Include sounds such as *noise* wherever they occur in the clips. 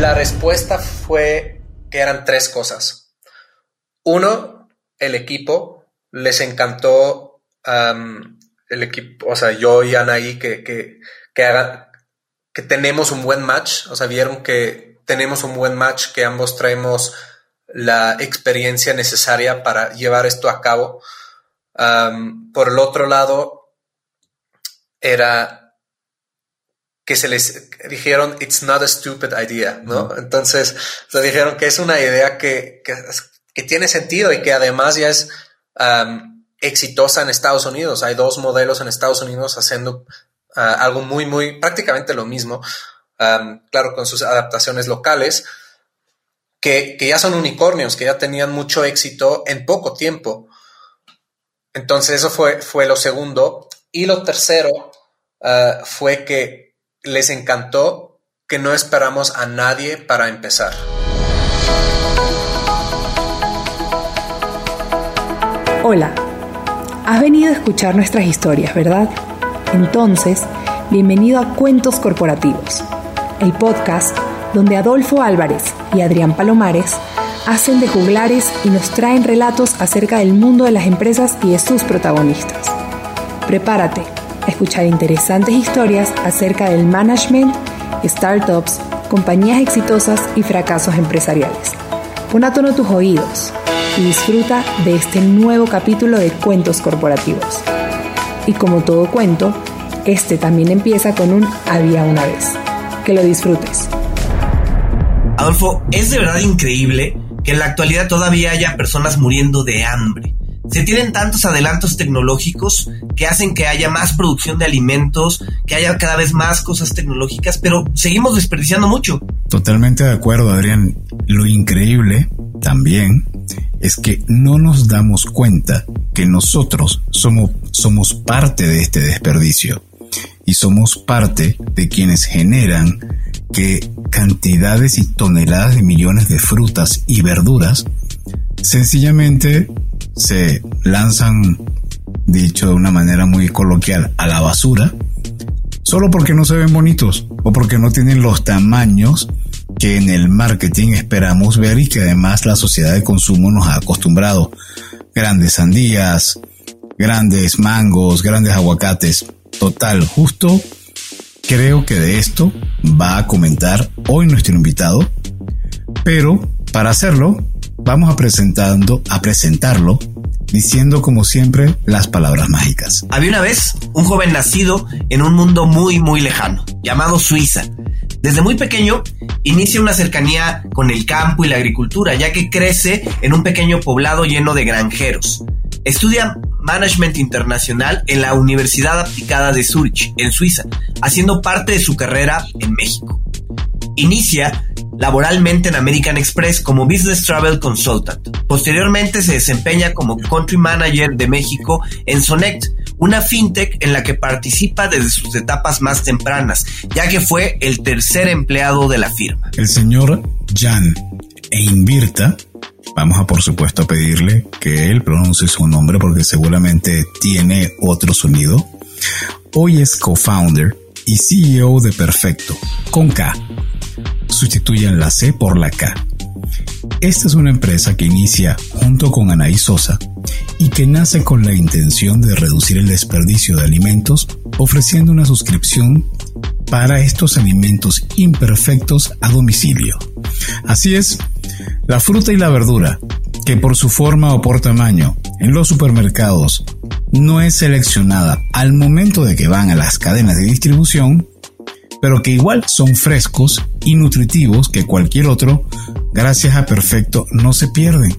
La respuesta fue que eran tres cosas. Uno, el equipo. Les encantó el equipo, o sea, yo y Anaí que, que, que, que tenemos un buen match, o sea, vieron que tenemos un buen match, que ambos traemos la experiencia necesaria para llevar esto a cabo. por el otro lado, era que se les dijeron, it's not a stupid idea, ¿no? Entonces, se dijeron que es una idea que, que, tiene sentido y que además ya es exitosa en Estados Unidos. Hay dos modelos en Estados Unidos haciendo ah, algo muy, muy, prácticamente lo mismo, claro, con sus adaptaciones locales, que, ya son unicornios, que ya tenían mucho éxito en poco tiempo. Entonces eso fue, fue lo segundo. Y lo tercero ah, fue que les encantó que no esperamos a nadie para empezar. Hola. Has venido a escuchar nuestras historias, ¿verdad? Entonces, bienvenido a Cuentos Corporativos, el podcast donde Adolfo Álvarez y Adrián Palomares hacen de juglares y nos traen relatos acerca del mundo de las empresas y de sus protagonistas. Prepárate escuchar interesantes historias acerca del management, startups, compañías exitosas y fracasos empresariales. Pon a tono tus oídos y disfruta de este nuevo capítulo de Cuentos Corporativos. Y como todo cuento, este también empieza con un había una vez. Que lo disfrutes. Adolfo, es de verdad increíble que en la actualidad todavía haya personas muriendo de hambre. Se tienen tantos adelantos tecnológicos que hacen que haya más producción de alimentos, que haya cada vez más cosas tecnológicas, pero seguimos desperdiciando mucho. Totalmente de acuerdo, Adrián. Lo increíble también es que no nos damos cuenta que nosotros somos, somos parte de este desperdicio y somos parte de quienes generan que cantidades y toneladas de millones de frutas y verduras sencillamente se lanzan, dicho de una manera muy coloquial, a la basura, solo porque no se ven bonitos o porque no tienen los tamaños que en el marketing esperamos ver y que además la sociedad de consumo nos ha acostumbrado. Grandes sandías, grandes mangos, grandes aguacates. Total, justo creo que de esto va a comentar hoy nuestro invitado, pero para hacerlo vamos a presentando a presentarlo diciendo como siempre las palabras mágicas. Había una vez un joven nacido en un mundo muy muy lejano, llamado Suiza. Desde muy pequeño inicia una cercanía con el campo y la agricultura, ya que crece en un pequeño poblado lleno de granjeros. Estudia Management Internacional en la Universidad Aplicada de Zurich, en Suiza, haciendo parte de su carrera en México. Inicia laboralmente en American Express como Business Travel Consultant. Posteriormente se desempeña como Country Manager de México en Sonect, una fintech en la que participa desde sus etapas más tempranas, ya que fue el tercer empleado de la firma. El señor Jan e Invirta, vamos a por supuesto pedirle que él pronuncie su nombre porque seguramente tiene otro sonido. Hoy es co-founder y CEO de Perfecto, con K. Sustituyen la C por la K. Esta es una empresa que inicia junto con Anaí Sosa y que nace con la intención de reducir el desperdicio de alimentos ofreciendo una suscripción para estos alimentos imperfectos a domicilio. Así es, la fruta y la verdura, que por su forma o por tamaño en los supermercados no es seleccionada al momento de que van a las cadenas de distribución, pero que igual son frescos y nutritivos que cualquier otro, gracias a Perfecto no se pierden.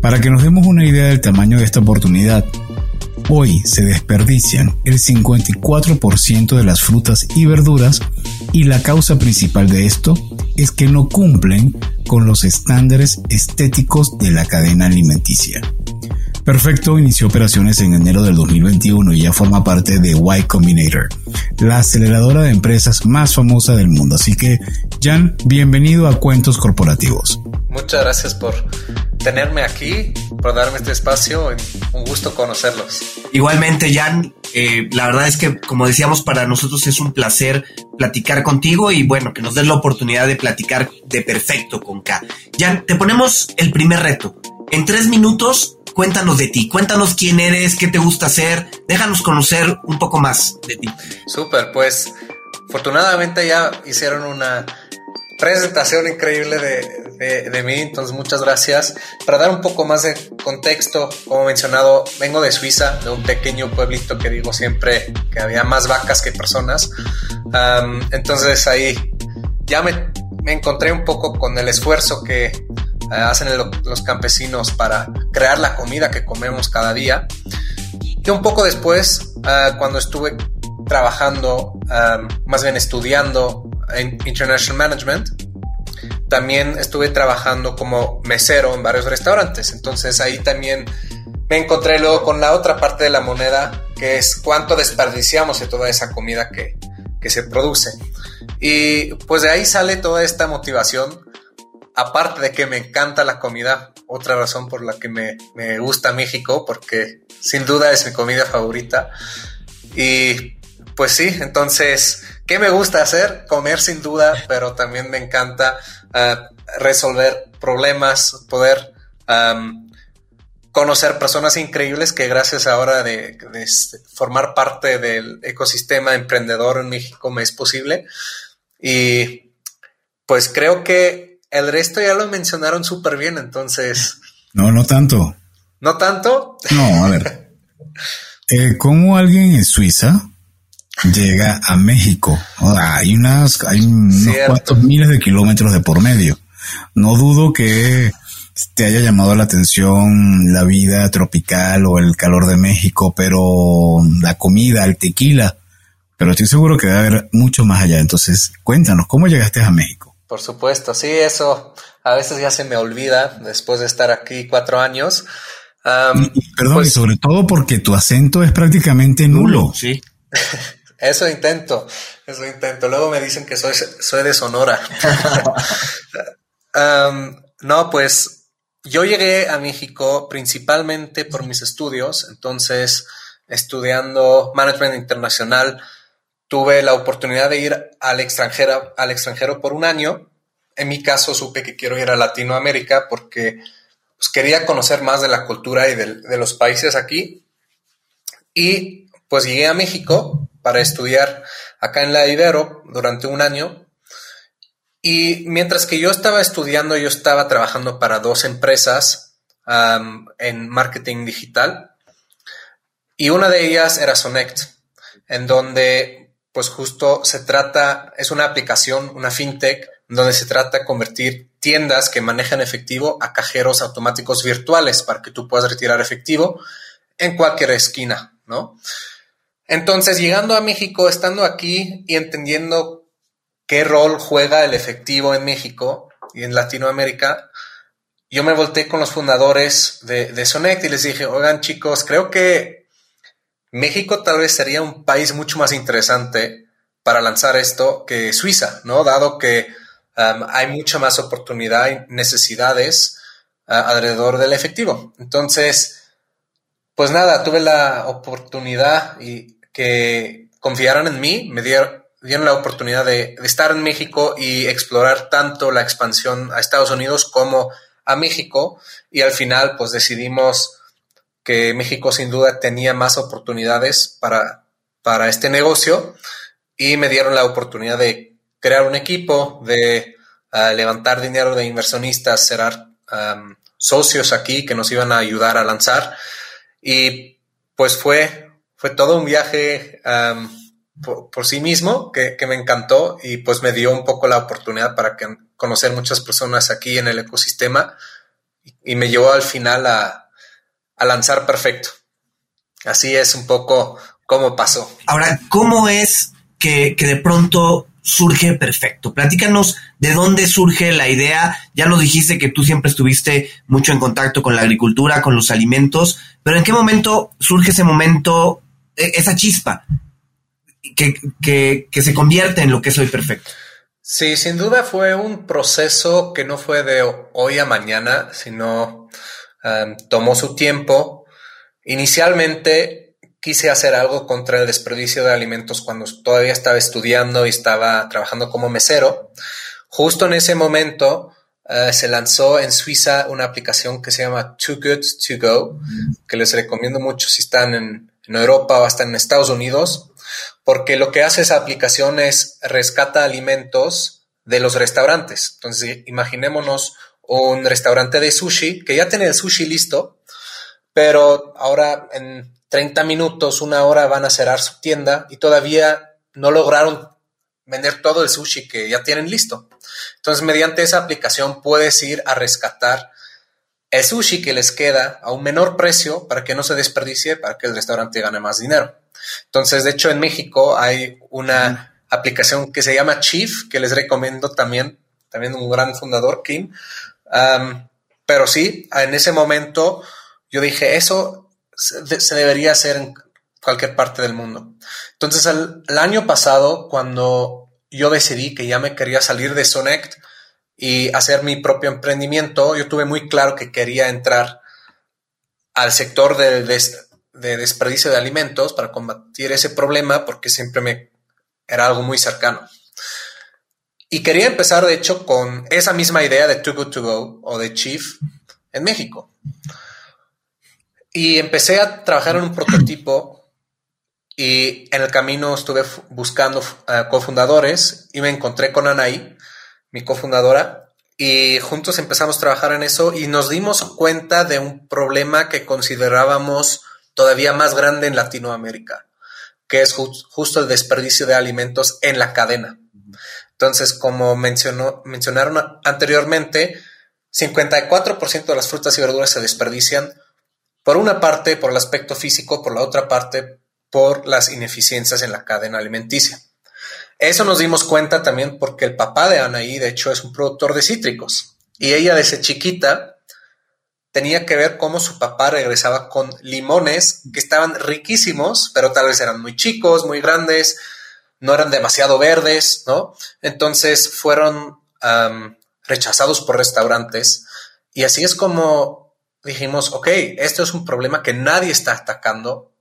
Para que nos demos una idea del tamaño de esta oportunidad, hoy se desperdician el 54% de las frutas y verduras y la causa principal de esto es que no cumplen con los estándares estéticos de la cadena alimenticia. Perfecto inició operaciones en enero del 2021 y ya forma parte de Y Combinator, la aceleradora de empresas más famosa del mundo. Así que, Jan, bienvenido a Cuentos Corporativos. Muchas gracias por, tenerme aquí, por darme este espacio. Un gusto conocerlos. Igualmente, Jan, eh, la verdad es que, como decíamos, para nosotros es un placer platicar contigo y bueno, que nos des la oportunidad de platicar de perfecto con K. Jan, te ponemos el primer reto. En tres minutos, cuéntanos de ti, cuéntanos quién eres, qué te gusta hacer, déjanos conocer un poco más de ti. Súper, pues afortunadamente ya hicieron una presentación increíble de, de, mí, entonces muchas gracias. Para dar un poco más de contexto, como mencionado, vengo de Suiza, de un pequeño pueblito que digo siempre que había más vacas que personas. entonces ahí ya me, me, encontré un poco con el esfuerzo que hacen los campesinos para crear la comida que comemos cada día. Y un poco después, ah, cuando estuve trabajando, más bien estudiando en International Management, también estuve trabajando como mesero en varios restaurantes. Entonces ahí también me encontré luego con la otra parte de la moneda, que es cuánto desperdiciamos de toda esa comida que, que se produce. Y pues de ahí sale toda esta motivación. Aparte de que me encanta la comida, otra razón por la que me, me gusta México, porque sin duda es mi comida favorita. Y pues sí, entonces, ¿qué me gusta hacer? Comer sin duda, pero también me encanta uh, resolver problemas, poder conocer personas increíbles que gracias ahora de, de, formar parte del ecosistema emprendedor en México me es posible. Y pues creo que el resto ya lo mencionaron súper bien, entonces... No, no tanto. ¿No tanto? No, a ver. *laughs* eh, ¿Cómo alguien en Suiza llega a México. Hay unas, hay unos cuantos miles de kilómetros de por medio. No dudo que te haya llamado la atención la vida tropical o el calor de México, pero la comida, el tequila, pero estoy seguro que debe haber mucho más allá. Entonces, cuéntanos, ¿cómo llegaste a México? Por supuesto, sí, eso a veces ya se me olvida después de estar aquí cuatro años. perdón, y pues sobre todo porque tu acento es prácticamente nulo. Sí. *laughs* Eso intento, eso intento. Luego me dicen que soy, soy de Sonora. *laughs* no, pues yo llegué a México principalmente por mis estudios, entonces estudiando management internacional tuve la oportunidad de ir al extranjero, al extranjero por un año. En mi caso supe que quiero ir a Latinoamérica porque pues, quería conocer más de la cultura y de, los países aquí. Y pues llegué a México para estudiar acá en la Ibero durante un año. Y mientras que yo estaba estudiando, yo estaba trabajando para dos empresas en marketing digital. Y una de ellas era Sonect, en donde pues justo se trata, es una aplicación, una fintech, donde se trata de convertir tiendas que manejan efectivo a cajeros automáticos virtuales para que tú puedas retirar efectivo en cualquier esquina, ¿no? Entonces, llegando a México, estando aquí y entendiendo qué rol juega el efectivo en México y en Latinoamérica, yo me volteé con los fundadores de, de Sonect y les dije, oigan chicos, creo que México tal vez sería un país mucho más interesante para lanzar esto que Suiza, ¿no? Dado que um, hay mucha más oportunidad y necesidades uh, alrededor del efectivo. Entonces, pues nada, tuve la oportunidad y que confiaran en mí, me dieron, la oportunidad de, estar en México y explorar tanto la expansión a Estados Unidos como a México. Y al final, pues decidimos que México sin duda tenía más oportunidades para, para este negocio y me dieron la oportunidad de crear un equipo, de ah, levantar dinero de inversionistas, cerrar socios aquí que nos iban a ayudar a lanzar. Y pues fue fue todo un viaje por, sí mismo que, me encantó y pues me dio un poco la oportunidad para que, conocer muchas personas aquí en el ecosistema y, me llevó al final a, lanzar perfecto. Así es un poco cómo pasó. Ahora, ¿cómo es que, que, de pronto surge perfecto? Platícanos de dónde surge la idea. Ya lo dijiste que tú siempre estuviste mucho en contacto con la agricultura, con los alimentos, pero ¿en qué momento surge ese momento e, esa chispa que, que, se convierte en lo que soy perfecto. Sí, sin duda fue un proceso que no fue de hoy a mañana, sino tomó su tiempo. Inicialmente quise hacer algo contra el desperdicio de alimentos cuando todavía estaba estudiando y estaba trabajando como mesero. Justo en ese momento uh, se lanzó en Suiza una aplicación que se llama Too Good To Go, que les recomiendo mucho si están en, en Europa o hasta en Estados Unidos porque lo que hace esa aplicación es rescata alimentos de los restaurantes. Entonces, imaginémonos un restaurante de sushi que ya tiene el sushi listo, pero ahora en 30 minutos, una hora van a cerrar su tienda y todavía no lograron vender todo el sushi que ya tienen listo. Entonces, mediante esa aplicación puedes ir a rescatar el sushi que les queda a un menor precio para que no se desperdicie, para que el restaurante gane más dinero. Entonces, de hecho, en México hay una aplicación que se llama Chief, que les recomiendo también, también un gran fundador, Kim. Pero sí, en ese momento yo dije, eso se, debería hacer en cualquier parte del mundo. Entonces, el, año pasado, cuando yo decidí que ya me quería salir de Sonect y hacer mi propio emprendimiento, yo tuve muy claro que quería entrar al sector de, de, de desperdicio de alimentos para combatir ese problema porque siempre me era algo muy cercano. Y quería empezar, de hecho, con esa misma idea de Too Good To Go o de Chief en México. Y empecé a trabajar en un prototipo y en el camino estuve buscando uh, cofundadores y me encontré con Anaí, mi cofundadora, y juntos empezamos a trabajar en eso y nos dimos cuenta de un problema que considerábamos todavía más grande en Latinoamérica, que es justo el desperdicio de alimentos en la cadena. Entonces, como mencionaron anteriormente, 54% de las frutas y verduras se desperdician, por una parte por el aspecto físico, por la otra parte por las ineficiencias en la cadena alimenticia. Eso nos dimos cuenta también porque el papá de Anaí, de hecho, es un productor de cítricos. Y ella desde chiquita tenía que ver cómo su papá regresaba con limones que estaban riquísimos, pero tal vez eran muy chicos, muy grandes, no eran demasiado verdes, ¿no? Entonces fueron rechazados por restaurantes y así es como dijimos, ok, esto es un problema que nadie está atacando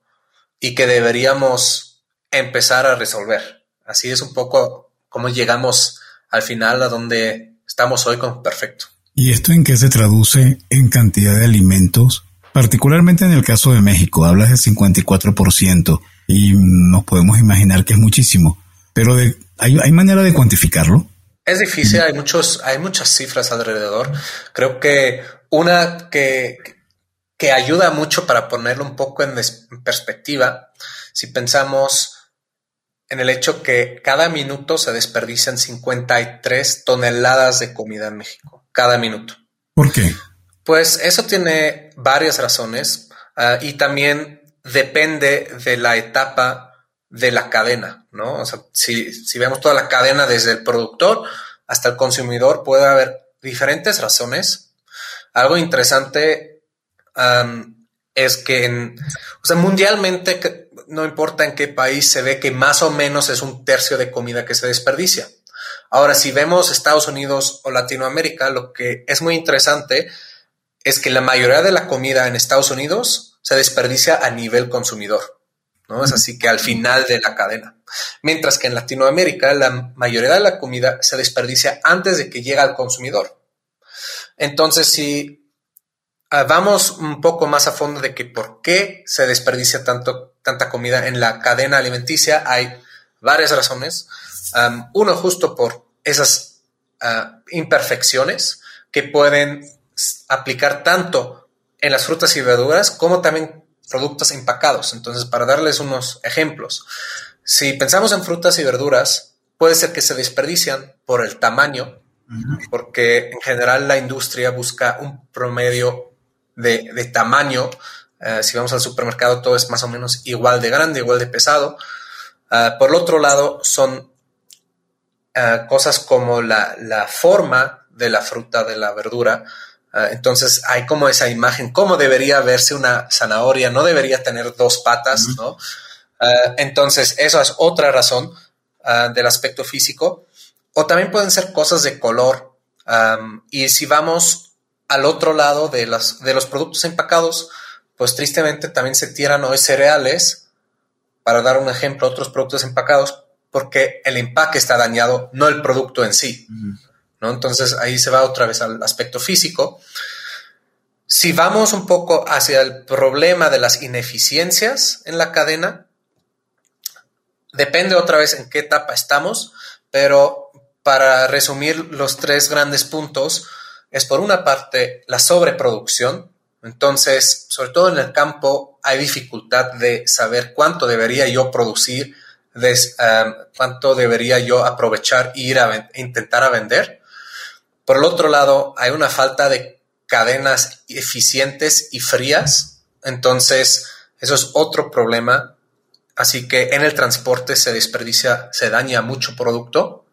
y que deberíamos empezar a resolver. Así es un poco como llegamos al final a donde estamos hoy con Perfecto. ¿Y esto en qué se traduce en cantidad de alimentos? Particularmente en el caso de México, hablas del 54% y nos podemos imaginar que es muchísimo, pero ¿hay, ¿hay manera de cuantificarlo? Es difícil, hay, muchos, hay muchas cifras alrededor. Creo que una que, que ayuda mucho para ponerlo un poco en, en perspectiva, si pensamos en el hecho que cada minuto se desperdician 53 toneladas de comida en México cada minuto. ¿Por qué? Pues eso tiene varias razones uh, y también depende de la etapa de la cadena, ¿no? O sea, si, si, vemos toda la cadena desde el productor hasta el consumidor, puede haber diferentes razones. Algo interesante es que o sea, mundialmente, no importa en qué país, se ve que más o menos es un tercio de comida que se desperdicia. Ahora, si vemos Estados Unidos o Latinoamérica, lo que es muy interesante es que la mayoría de la comida en Estados Unidos se desperdicia a nivel consumidor. ¿no? Es así que al final de la cadena. Mientras que en Latinoamérica la mayoría de la comida se desperdicia antes de que llegue al consumidor. Entonces, si ah, vamos un poco más a fondo de que por qué se desperdicia tanto, tanta comida en la cadena alimenticia, hay varias razones uno justo por esas ah, imperfecciones que pueden aplicar tanto en las frutas y verduras como también productos empacados. Entonces, para darles unos ejemplos, si pensamos en frutas y verduras, puede ser que se desperdician por el tamaño, porque en general la industria busca un promedio de, tamaño. Eh, si vamos al supermercado, todo es más o menos igual de grande, igual de pesado. Ah, por el otro lado, son eh, cosas como la, forma de la fruta, de la verdura. Eh, entonces hay como esa imagen, cómo debería verse una zanahoria, no debería tener dos patas, ¿no? Eh, entonces, eso es otra razón del aspecto físico. o también pueden ser cosas de color. y si vamos al otro lado de, las, de los productos empacados, pues tristemente también se tiran hoy cereales, para dar un ejemplo, otros productos empacados, porque el empaque está dañado, no el producto en sí. ¿No? Entonces ahí se va otra vez al aspecto físico. Si vamos un poco hacia el problema de las ineficiencias en la cadena, depende otra vez en qué etapa estamos, pero para resumir los tres grandes puntos, es por una parte la sobreproducción, entonces, sobre todo en el campo, hay dificultad de saber cuánto debería yo producir, um, cuánto debería yo aprovechar e ir a intentar a vender. Por el otro lado, hay una falta de cadenas eficientes y frías. Entonces, eso es otro problema. Así que en el transporte se desperdicia, se daña mucho producto.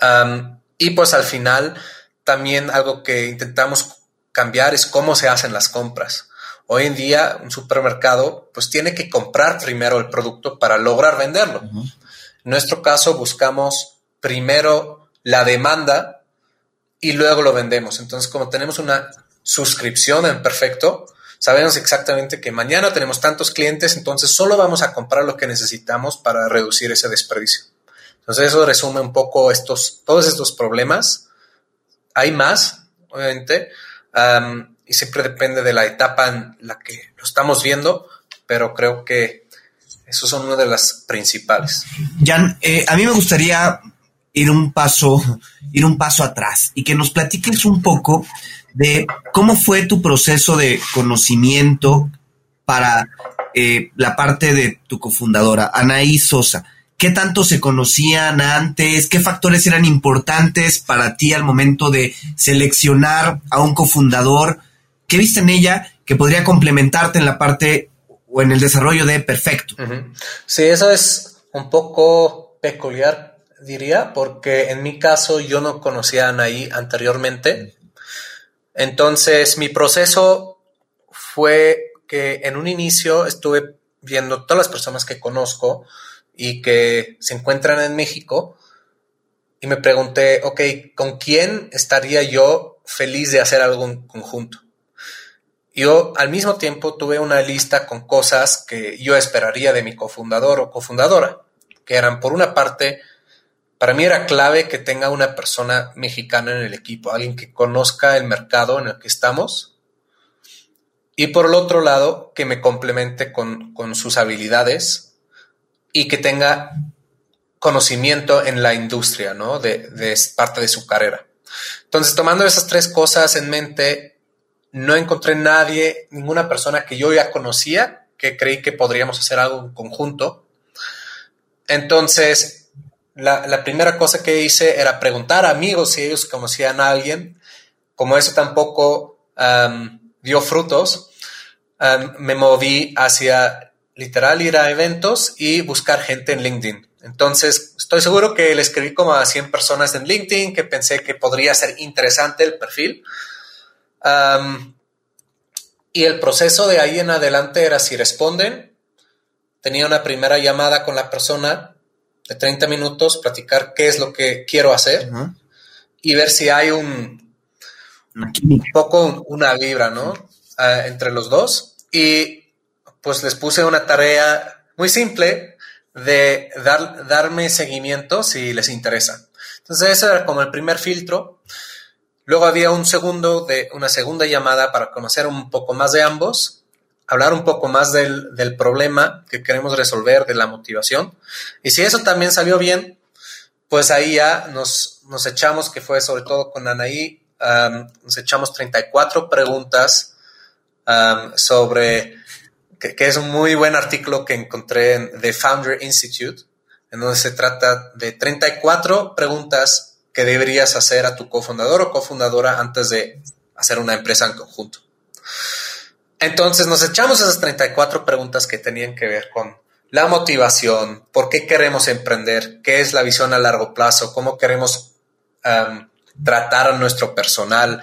Um, y pues al final, también algo que intentamos cambiar es cómo se hacen las compras. Hoy en día un supermercado pues tiene que comprar primero el producto para lograr venderlo. En nuestro caso buscamos primero la demanda y luego lo vendemos. Entonces como tenemos una suscripción en perfecto, sabemos exactamente que mañana tenemos tantos clientes, entonces solo vamos a comprar lo que necesitamos para reducir ese desperdicio. Entonces eso resume un poco estos, todos estos problemas. Hay más, obviamente, y siempre depende de la etapa en la que lo estamos viendo, pero creo que esos son una de las principales. Jan, eh, a mí me gustaría ir un paso, ir un paso atrás y que nos platiques un poco de cómo fue tu proceso de conocimiento para eh, la parte de tu cofundadora, Anaí Sosa. ¿Qué tanto se conocían antes? ¿Qué factores eran importantes para ti al momento de seleccionar a un cofundador? ¿Qué viste en ella que podría complementarte en la parte o en el desarrollo de Perfecto? Sí, eso es un poco peculiar, diría, porque en mi caso yo no conocía a Anaí anteriormente. Entonces, mi proceso fue que en un inicio estuve viendo todas las personas que conozco, y que se encuentran en México. Y me pregunté, ok, ¿con quién estaría yo feliz de hacer algo en conjunto? Yo al mismo tiempo tuve una lista con cosas que yo esperaría de mi cofundador o cofundadora, que eran por una parte, para mí era clave que tenga una persona mexicana en el equipo, alguien que conozca el mercado en el que estamos. Y por el otro lado, que me complemente con, sus habilidades y que tenga conocimiento en la industria, ¿no? De, parte de su carrera. Entonces, tomando esas tres cosas en mente, no encontré nadie, ninguna persona que yo ya conocía que creí que podríamos hacer algo en conjunto. Entonces, la, primera cosa que hice era preguntar a amigos si ellos conocían a alguien. Como eso tampoco dio frutos, me moví hacia literal ir a eventos y buscar gente en LinkedIn. Entonces, estoy seguro que le escribí como a 100 personas en LinkedIn que pensé que podría ser interesante el perfil. y el proceso de ahí en adelante era si responden, tenía una primera llamada con la persona de 30 minutos, platicar qué es lo que quiero hacer y ver si hay un, un poco una vibra, ¿no? Ah, entre los dos. Y pues les puse una tarea muy simple de dar, darme seguimiento si les interesa. Entonces ese era como el primer filtro. Luego había un segundo de una segunda llamada para conocer un poco más de ambos, hablar un poco más del, problema que queremos resolver, de la motivación. Y si eso también salió bien, pues ahí ya nos, echamos, que fue sobre todo con Anaí, nos echamos 34 preguntas sobre que, es un muy buen artículo que encontré en The Founder Institute, en donde se trata de 34 preguntas que deberías hacer a tu cofundador o cofundadora antes de hacer una empresa en conjunto. Entonces nos echamos esas 34 preguntas que tenían que ver con la motivación, por qué queremos emprender, qué es la visión a largo plazo, cómo queremos tratar a nuestro personal,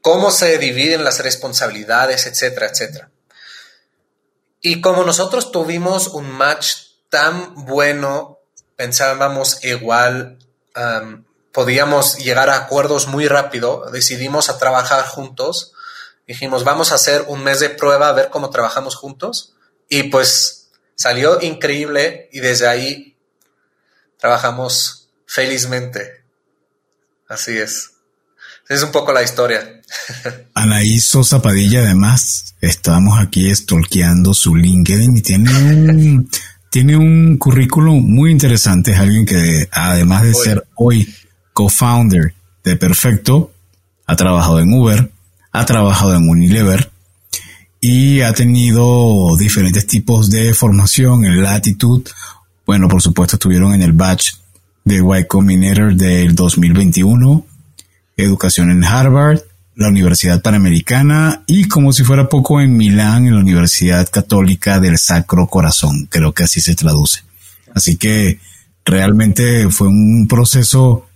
cómo se dividen las responsabilidades, etcétera, etcétera. Y como nosotros tuvimos un match tan bueno, pensábamos igual podíamos llegar a acuerdos muy rápido, decidimos a trabajar juntos. Dijimos, vamos a hacer un mes de prueba a ver cómo trabajamos juntos. Y pues salió increíble y desde ahí trabajamos felizmente. Así es. Es un poco la historia. *laughs* Anaí Sosa Padilla, además, estábamos aquí stalkeando su LinkedIn y tiene un, *laughs* tiene un currículum muy interesante. Es alguien que, además de ser hoy co-founder de Perfecto, ha trabajado en Uber, ha trabajado en Unilever y ha tenido diferentes tipos de formación en Latitude. Bueno, por supuesto, estuvieron en el batch de Y Combinator del 2021, educación en Harvard, la Universidad Panamericana y como si fuera poco en Milán, en la Universidad Católica del Sacro Corazón, creo que así se traduce. Así que realmente fue un proceso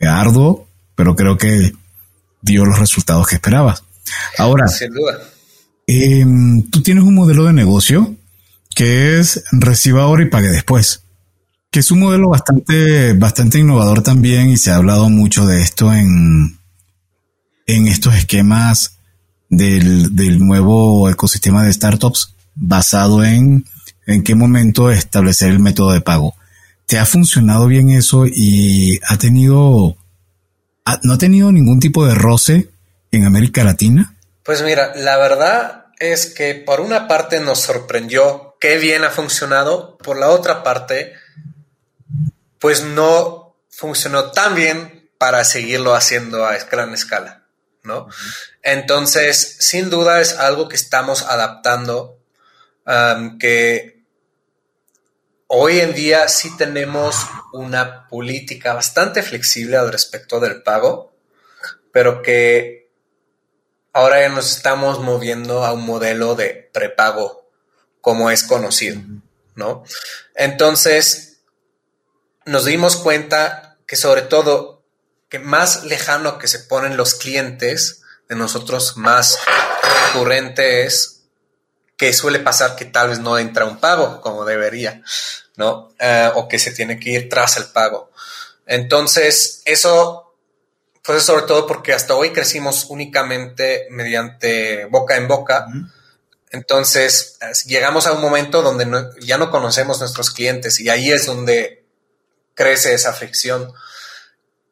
arduo, pero creo que dio los resultados que esperabas. Ahora, em, tú tienes un modelo de negocio que es reciba ahora y pague después, que es un modelo bastante, bastante innovador también y se ha hablado mucho de esto en, en estos esquemas del, del nuevo ecosistema de startups basado en en qué momento establecer el método de pago. ¿Te ha funcionado bien eso y ha tenido, no ha tenido ningún tipo de roce en América Latina? Pues mira, la verdad es que por una parte nos sorprendió qué bien ha funcionado, por la otra parte, pues no funcionó tan bien para seguirlo haciendo a gran escala. ¿no? Entonces, sin duda es algo que estamos adaptando, que hoy en día sí tenemos una política bastante flexible al respecto del pago, pero que ahora ya nos estamos moviendo a un modelo de prepago como es conocido, ¿no? Entonces, nos dimos cuenta que sobre todo que más lejano que se ponen los clientes de nosotros, más recurrente es que suele pasar que tal vez no entra un pago como debería, ¿no? Eh, o que se tiene que ir tras el pago. Entonces, eso, pues sobre todo porque hasta hoy crecimos únicamente mediante boca en boca. Entonces, llegamos a un momento donde ya no conocemos nuestros clientes y ahí es donde crece esa fricción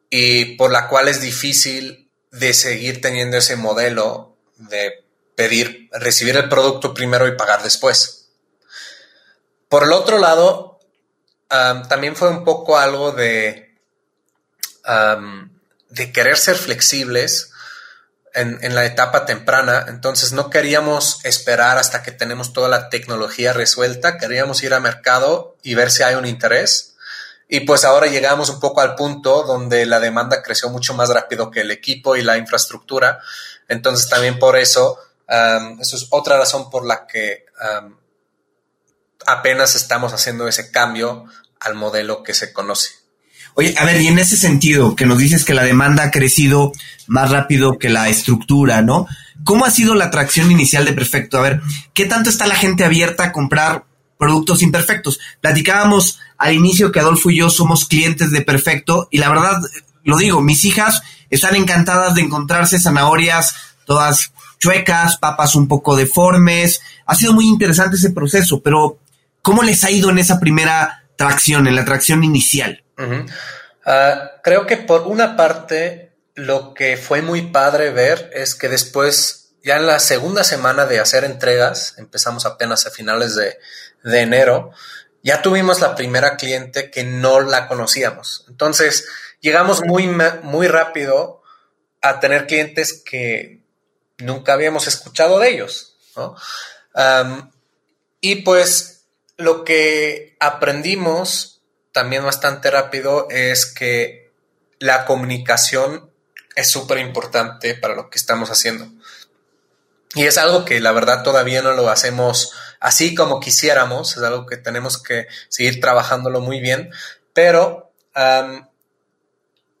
y por la cual es difícil de seguir teniendo ese modelo de pedir, recibir el producto primero y pagar después. Por el otro lado, también fue un poco algo de, de querer ser flexibles en, en, la etapa temprana. Entonces no queríamos esperar hasta que tenemos toda la tecnología resuelta. Queríamos ir al mercado y ver si hay un interés y pues ahora llegamos un poco al punto donde la demanda creció mucho más rápido que el equipo y la infraestructura. Entonces también por eso, eso es otra razón por la que apenas estamos haciendo ese cambio al modelo que se conoce. Oye, a ver, y en ese sentido, que nos dices que la demanda ha crecido más rápido que la estructura, ¿no? ¿Cómo ha sido la atracción inicial de Perfecto? A ver, ¿qué tanto está la gente abierta a comprar productos imperfectos. Platicábamos al inicio que Adolfo y yo somos clientes de Perfecto y la verdad, lo digo, mis hijas están encantadas de encontrarse zanahorias todas chuecas, papas un poco deformes. Ha sido muy interesante ese proceso, pero ¿cómo les ha ido en esa primera tracción, en la tracción inicial? Ah, creo que por una parte, lo que fue muy padre ver es que después, ya en la segunda semana de hacer entregas, empezamos apenas a finales de, de enero, ya tuvimos la primera cliente que no la conocíamos. Entonces, llegamos muy, muy rápido a tener clientes que nunca habíamos escuchado de ellos. y pues lo que aprendimos también bastante rápido es que la comunicación es súper importante para lo que estamos haciendo. Y es algo que la verdad todavía no lo hacemos así como quisiéramos, es algo que tenemos que seguir trabajándolo muy bien, pero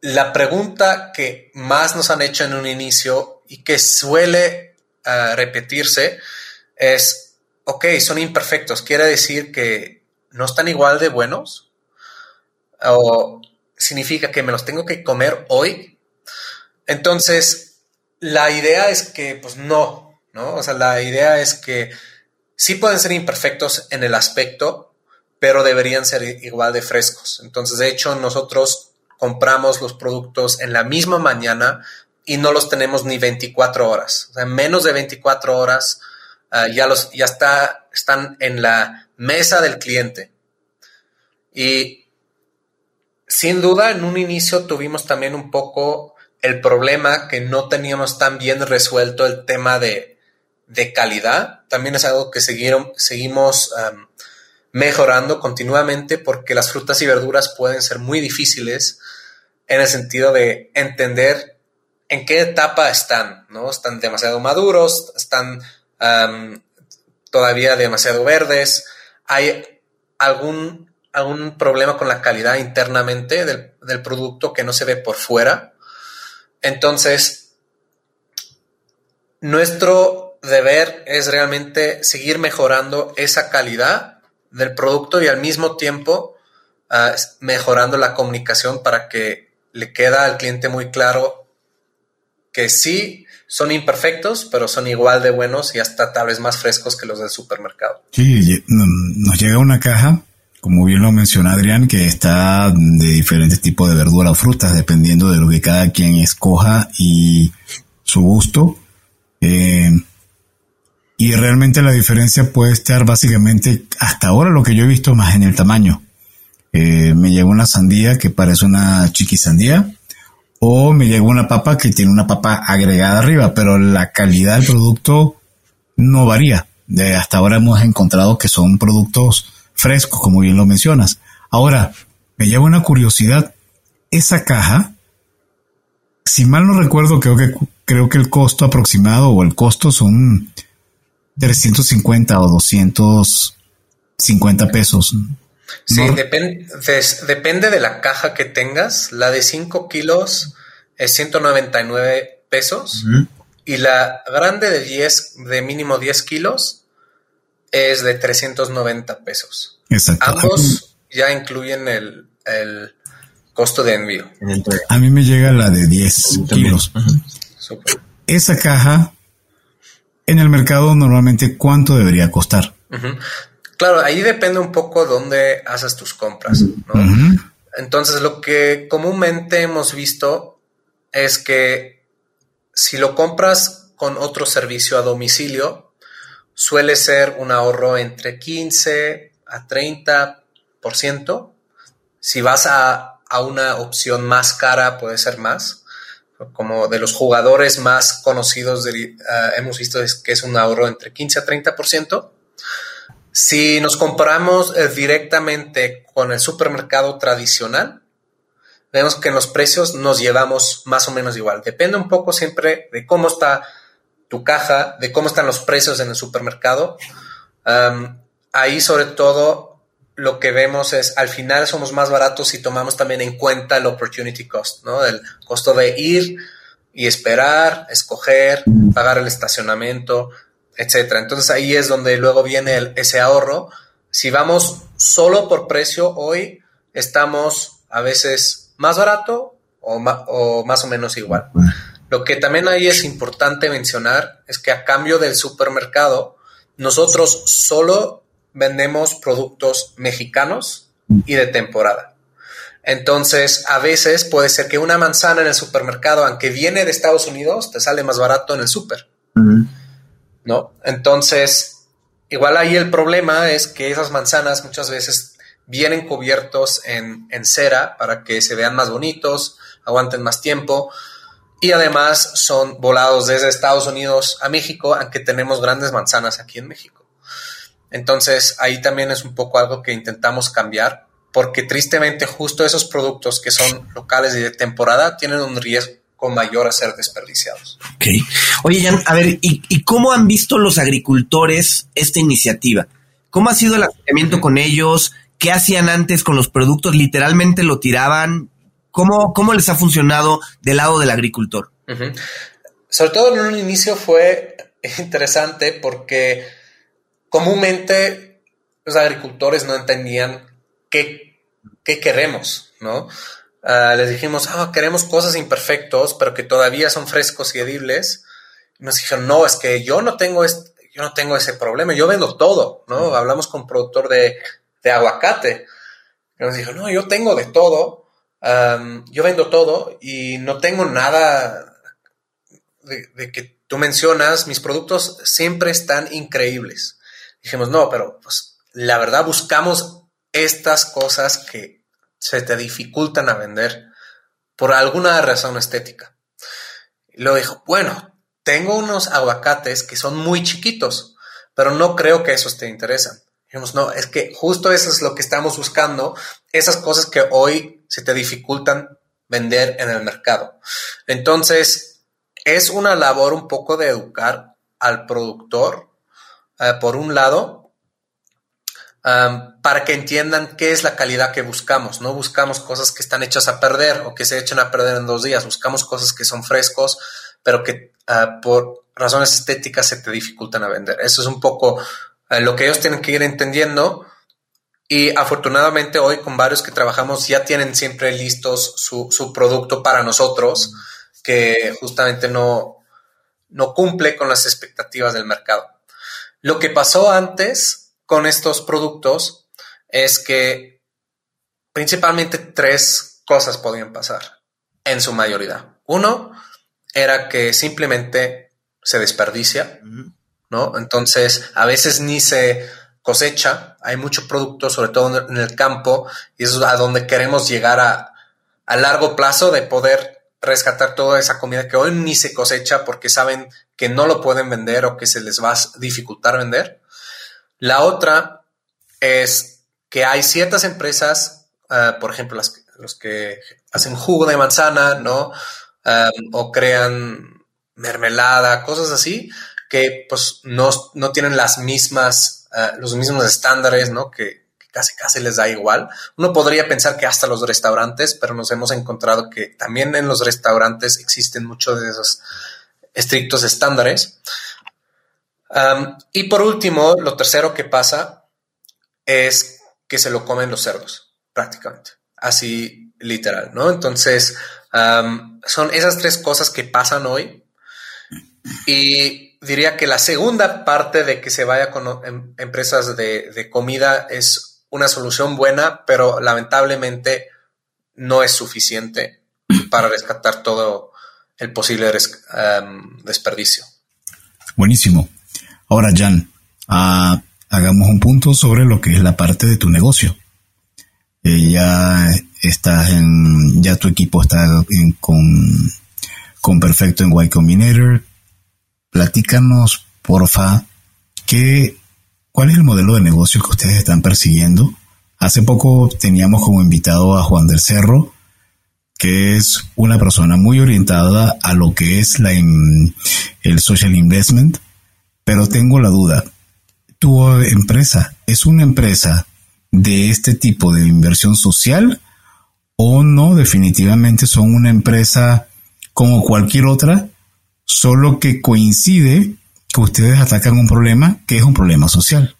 la pregunta que más nos han hecho en un inicio y que suele ah, repetirse es, ok, son imperfectos, quiere decir que no están igual de buenos o significa que me los tengo que comer hoy. Entonces, la idea es que, pues no, ¿no? O sea, la idea es que sí pueden ser imperfectos en el aspecto, pero deberían ser igual de frescos. Entonces, de hecho, nosotros compramos los productos en la misma mañana y no los tenemos ni 24 horas. O sea, menos de 24 horas uh, ya, los, ya está, están en la mesa del cliente. Y sin duda, en un inicio tuvimos también un poco el problema que no teníamos tan bien resuelto el tema de, de calidad. También es algo que seguimos mejorando continuamente porque las frutas y verduras pueden ser muy difíciles en el sentido de entender en qué etapa están, ¿no? Están demasiado maduros, están todavía demasiado verdes, hay algún, algún problema con la calidad internamente del, del producto que no se ve por fuera. Entonces, nuestro deber es realmente seguir mejorando esa calidad del producto y al mismo tiempo uh, mejorando la comunicación para que le queda al cliente muy claro que sí son imperfectos, pero son igual de buenos y hasta tal vez más frescos que los del supermercado. Sí, nos llega una caja, como bien lo mencionó Adrián, que está de diferentes tipos de verdura o frutas, dependiendo de lo que cada quien escoja y su gusto. Eh, y realmente la diferencia puede estar básicamente hasta ahora lo que yo he visto más en el tamaño. Eh, me llegó una sandía que parece una chiquisandía o me llegó una papa que tiene una papa agregada arriba, pero la calidad del producto no varía. De hasta ahora hemos encontrado que son productos frescos, como bien lo mencionas. Ahora, me lleva una curiosidad. Esa caja, si mal no recuerdo, creo que, creo que el costo aproximado o el costo son 350 o 250 pesos. Sí, depende de la caja que tengas. La de 5 kilos es 199 pesos. Y la grande de 10, de mínimo 10 kilos, es de 390 pesos. Exacto. Ambos ya incluyen el, el costo de envío. A mí me llega la de 10 kilos. Esa caja, en el mercado normalmente, ¿cuánto debería costar? Claro, ahí depende un poco dónde haces tus compras. ¿no? Entonces, lo que comúnmente hemos visto es que si lo compras con otro servicio a domicilio, suele ser un ahorro entre 15 a 30%. Si vas a, a una opción más cara, puede ser más. Como de los jugadores más conocidos, de, uh, hemos visto es que es un ahorro entre 15 a 30%. Si nos comparamos eh, directamente con el supermercado tradicional, vemos que en los precios nos llevamos más o menos igual. Depende un poco siempre de cómo está tu caja, de cómo están los precios en el supermercado. Ahí sobre todo lo que vemos es al final somos más baratos si tomamos también en cuenta el opportunity cost, ¿no? El costo de ir y esperar, escoger, pagar el estacionamiento, etcétera. Entonces ahí es donde luego viene el, ese ahorro. Si vamos solo por precio, hoy estamos a veces más barato o, o más o menos igual. Lo que también ahí es importante mencionar es que a cambio del supermercado, nosotros solo vendemos productos mexicanos y de temporada. Entonces, a veces puede ser que una manzana en el supermercado, aunque viene de Estados Unidos, te sale más barato en el super. ¿No? Entonces, igual ahí el problema es que esas manzanas muchas veces vienen cubiertos en, en, cera para que se vean más bonitos, aguanten más tiempo y además son volados desde Estados Unidos a México, aunque tenemos grandes manzanas aquí en México. Entonces, ahí también es un poco algo que intentamos cambiar, porque tristemente justo esos productos que son locales y de temporada tienen un riesgo con mayor a ser desperdiciados. Oye, Jan, a ver, ¿y, ¿y, cómo han visto los agricultores esta iniciativa? ¿Cómo ha sido el acercamiento con ellos? ¿Qué hacían antes con los productos? ¿Literalmente lo tiraban? ¿Cómo, cómo les ha funcionado del lado del agricultor? Uh -huh. Sobre todo en un inicio fue interesante porque comúnmente los agricultores no entendían qué, qué queremos, ¿no? Ah, les dijimos, ah, queremos cosas imperfectos, pero que todavía son frescos y edibles. Y nos dijeron, no, es que yo no tengo este, yo no tengo ese problema, yo vendo todo, ¿no? Hablamos con un productor de, de aguacate. Y nos dijo, no, yo tengo de todo, yo vendo todo y no tengo nada de, que tú mencionas, mis productos siempre están increíbles. Dijimos, no, pero pues la verdad buscamos estas cosas que se te dificultan a vender por alguna razón estética. Y luego dijo, bueno, tengo unos aguacates que son muy chiquitos, pero no creo que esos te interesan. Dijimos, no, es que justo eso es lo que estamos buscando, esas cosas que hoy se te dificultan vender en el mercado. Entonces, es una labor un poco de educar al productor, eh, por un lado, para que entiendan qué es la calidad que buscamos. No buscamos cosas que están hechas a perder o que se echen a perder en dos días. Buscamos cosas que son frescos, pero que Ah, por razones estéticas se te dificultan a vender. Eso es un poco ah, lo que ellos tienen que ir entendiendo. Y afortunadamente hoy con varios que trabajamos ya tienen siempre listos su, producto para nosotros, que justamente no, no cumple con las expectativas del mercado. Lo que pasó antes con estos productos es que principalmente tres cosas podían pasar en su mayoría. Uno, era que simplemente se desperdicia, ¿no? Entonces, a veces ni se cosecha, hay mucho producto, sobre todo en el campo, y eso es a donde queremos llegar a, a largo plazo de poder rescatar toda esa comida que hoy ni se cosecha porque saben que no lo pueden vender o que se les va a dificultar vender. La otra es que hay ciertas empresas, ah, por ejemplo, las, los que hacen jugo de manzana, ¿no? o crean mermelada, cosas así, que pues no, tienen las mismas, ah, los mismos estándares, ¿no? Que, casi casi les da igual. Uno podría pensar que hasta los restaurantes, pero nos hemos encontrado que también en los restaurantes existen muchos de esos estrictos estándares. Y por último, lo tercero que pasa es que se lo comen los cerdos, prácticamente. Así literal, ¿no? Entonces, son esas tres cosas que pasan hoy. Y diría que la segunda parte de que se vaya con em, empresas de, comida es una solución buena, pero lamentablemente no es suficiente para rescatar todo el posible desperdicio. Buenísimo. Ahora, Jan, ah, hagamos un punto sobre lo que es la parte de tu negocio. Eh, ya estás en, ya tu equipo está con, con Perfecto en Y Combinator. Platícanos, porfa, qué, cuál es el modelo de negocio que ustedes están persiguiendo. Hace poco teníamos como invitado a Juan del Cerro, que es una persona muy orientada a lo que es la, el social investment, pero tengo la duda. ¿Tu empresa es una empresa de este tipo de inversión social o no, definitivamente son una empresa como cualquier otra, solo que coincide que ustedes atacan un problema que es un problema social.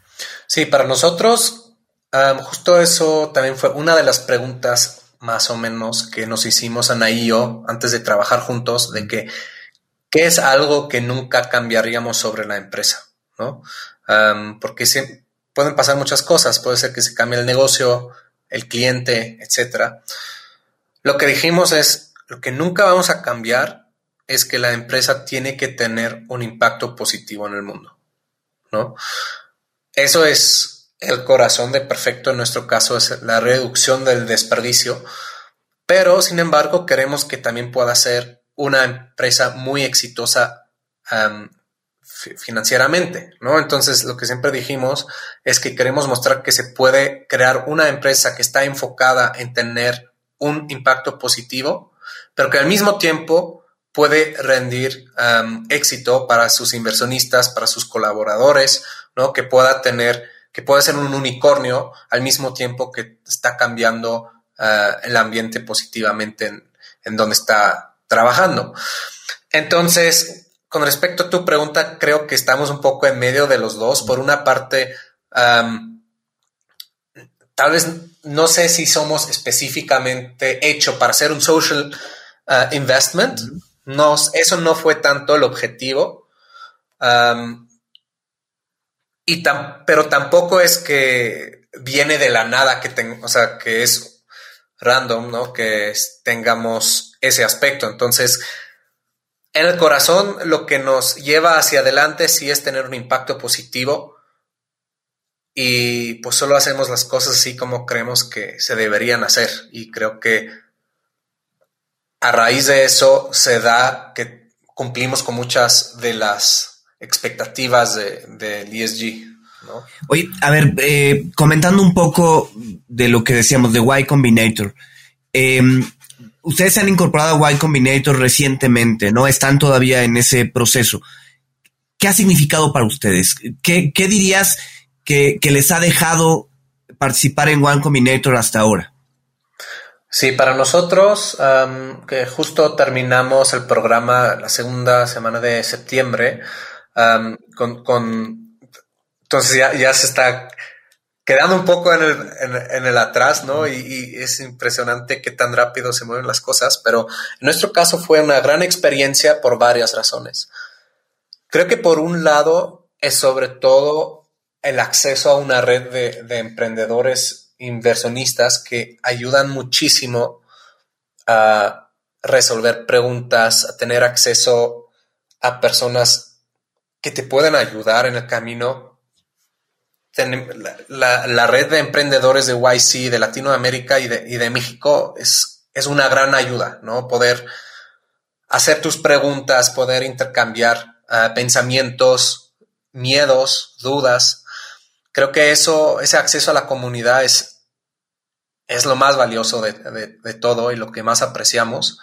Sí, para nosotros, justo eso también fue una de las preguntas más o menos que nos hicimos Ana y yo antes de trabajar juntos, de que qué es algo que nunca cambiaríamos sobre la empresa, ¿no? porque se, pueden pasar muchas cosas, puede ser que se cambie el negocio, el cliente, etcétera. Lo que dijimos es, lo que nunca vamos a cambiar es que la empresa tiene que tener un impacto positivo en el mundo, ¿no? Eso es el corazón de Perfecto, en nuestro caso es la reducción del desperdicio, pero sin embargo queremos que también pueda ser una empresa muy exitosa financieramente, ¿no? Entonces, lo que siempre dijimos es que queremos mostrar que se puede crear una empresa que está enfocada en tener un impacto positivo, pero que al mismo tiempo puede rendir éxito para sus inversionistas, para sus colaboradores, ¿no? Que pueda tener, que pueda ser un unicornio al mismo tiempo que está cambiando ah, el ambiente positivamente en, en donde está trabajando. Entonces, con respecto a tu pregunta, creo que estamos un poco en medio de los dos. Por una parte, tal vez no sé si somos específicamente hecho para hacer un social uh, investment. no, eso no fue tanto el objetivo. Um, y pero tampoco es que viene de la nada que tengo, o sea, que es random, ¿no? Que tengamos ese aspecto. Entonces, en el corazón, lo que nos lleva hacia adelante sí es tener un impacto positivo y pues solo hacemos las cosas así como creemos que se deberían hacer y creo que a raíz de eso se da que cumplimos con muchas de las expectativas del de, ESG. ¿no? Oye, a ver, eh, comentando un poco de lo que decíamos de Y Combinator. Em, ustedes se han incorporado a Y Combinator recientemente, ¿no? Están todavía en ese proceso. ¿Qué ha significado para ustedes? ¿Qué, qué dirías que, les ha dejado participar en One Combinator hasta ahora? Sí, para nosotros, que justo terminamos el programa la segunda semana de septiembre, con, entonces ya, se está quedando un poco en el, atrás, ¿no? Y, es impresionante qué tan rápido se mueven las cosas, pero en nuestro caso fue una gran experiencia por varias razones. Creo que por un lado es sobre todo el acceso a una red de, emprendedores inversionistas que ayudan muchísimo a resolver preguntas, a tener acceso a personas que te pueden ayudar en el camino. La, red de emprendedores de YC de Latinoamérica y de, México es, es, una gran ayuda, ¿no? Poder hacer tus preguntas, poder intercambiar ah, pensamientos, miedos, dudas creo que eso, ese acceso a la comunidad es, es lo más valioso de, todo y lo que más apreciamos.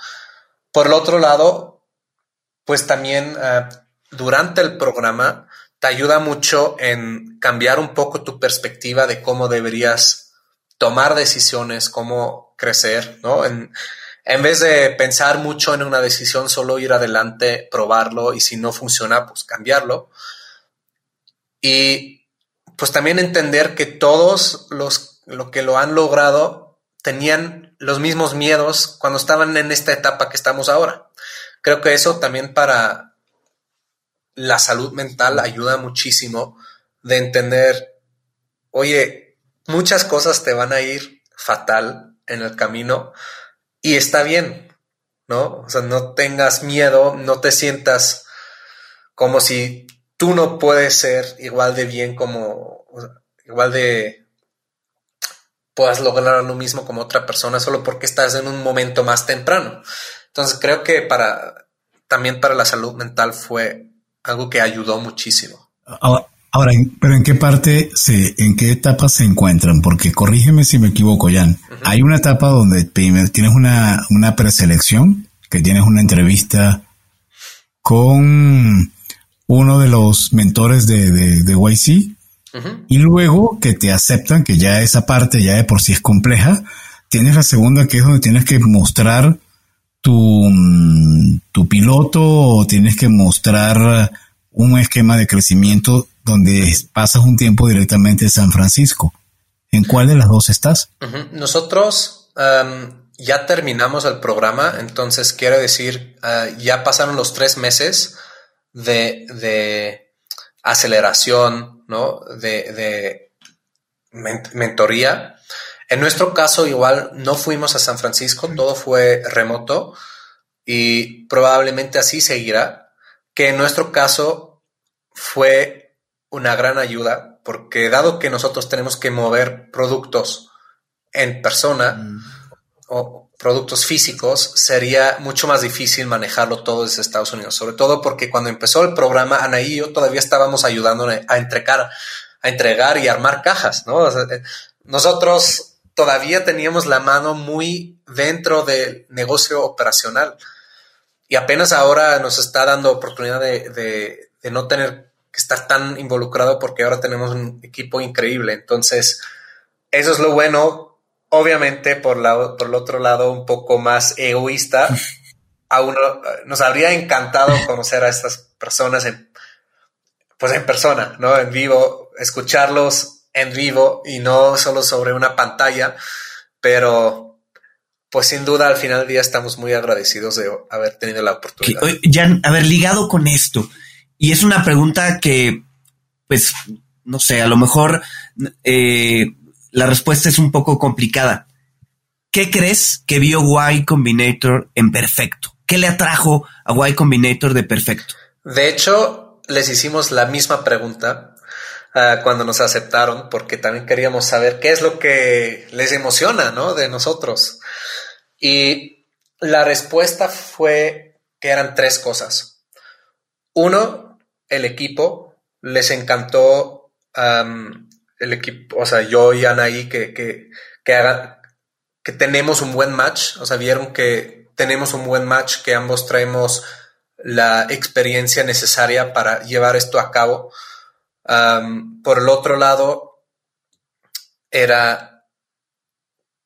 Por el otro lado, pues también eh, durante el programa te ayuda mucho en cambiar un poco tu perspectiva de cómo deberías tomar decisiones, cómo crecer, ¿no? En, en vez de pensar mucho en una decisión, solo ir adelante, probarlo y si no funciona, pues cambiarlo. Y pues también entender que todos los lo que lo han logrado tenían los mismos miedos cuando estaban en esta etapa que estamos ahora. Creo que eso también para la salud mental ayuda muchísimo de entender, oye, muchas cosas te van a ir fatal en el camino y está bien, ¿no? O sea, no tengas miedo, no te sientas como si tú no puedes ser igual de bien como, igual de, puedas lograr lo mismo como otra persona solo porque estás en un momento más temprano. Entonces creo que para, también para la salud mental fue algo que ayudó muchísimo. Ahora, pero ¿en qué parte, se, en qué etapa se encuentran? Porque corrígeme si me equivoco, Jan. Hay una etapa donde tienes una, una preselección, que tienes una entrevista con uno de los mentores de, de, YC, y luego que te aceptan que ya esa parte ya de por sí es compleja, tienes la segunda que es donde tienes que mostrar tu, mm, tu piloto o tienes que mostrar un esquema de crecimiento donde pasas un tiempo directamente en San Francisco. ¿En cuál de las dos estás? Nosotros ya terminamos el programa, entonces quiero decir, ah, ya pasaron los tres meses de, aceleración, ¿no? De, mentoría. En nuestro caso, igual no fuimos a San Francisco, todo fue remoto y probablemente así seguirá, que en nuestro caso fue una gran ayuda porque dado que nosotros tenemos que mover productos en persona mm. o productos físicos, sería mucho más difícil manejarlo todo desde Estados Unidos, sobre todo porque cuando empezó el programa, Anaí y yo todavía estábamos ayudando a entregar, a entregar y armar cajas, ¿no? Eh, nosotros todavía teníamos la mano muy dentro del negocio operacional y apenas ahora nos está dando oportunidad de, de no tener que estar tan involucrado porque ahora tenemos un equipo increíble. Entonces, eso es lo bueno obviamente por, la, por el otro lado un poco más egoísta, *laughs* a uno nos habría encantado conocer a estas personas en, pues en persona, ¿no? En vivo, escucharlos en vivo y no solo sobre una pantalla, pero pues sin duda al final del día estamos muy agradecidos de haber tenido la oportunidad. Ya, a ver, ligado con esto, y es una pregunta que, pues, no sé, a lo mejor eh, la respuesta es un poco complicada. ¿Qué crees que vio Y Combinator en perfecto? ¿Qué le atrajo a Y Combinator de perfecto? De hecho, les hicimos la misma pregunta uh, cuando nos aceptaron, porque también queríamos saber qué es lo que les emociona, ¿no? De nosotros. Y la respuesta fue que eran tres cosas. Uno, el equipo. Les encantó el equipo, o sea, yo y Anaí, que, que, que, haga, que tenemos un buen match. O sea, vieron que tenemos un buen match, que ambos traemos la experiencia necesaria para llevar esto a cabo. Um, por el otro lado, era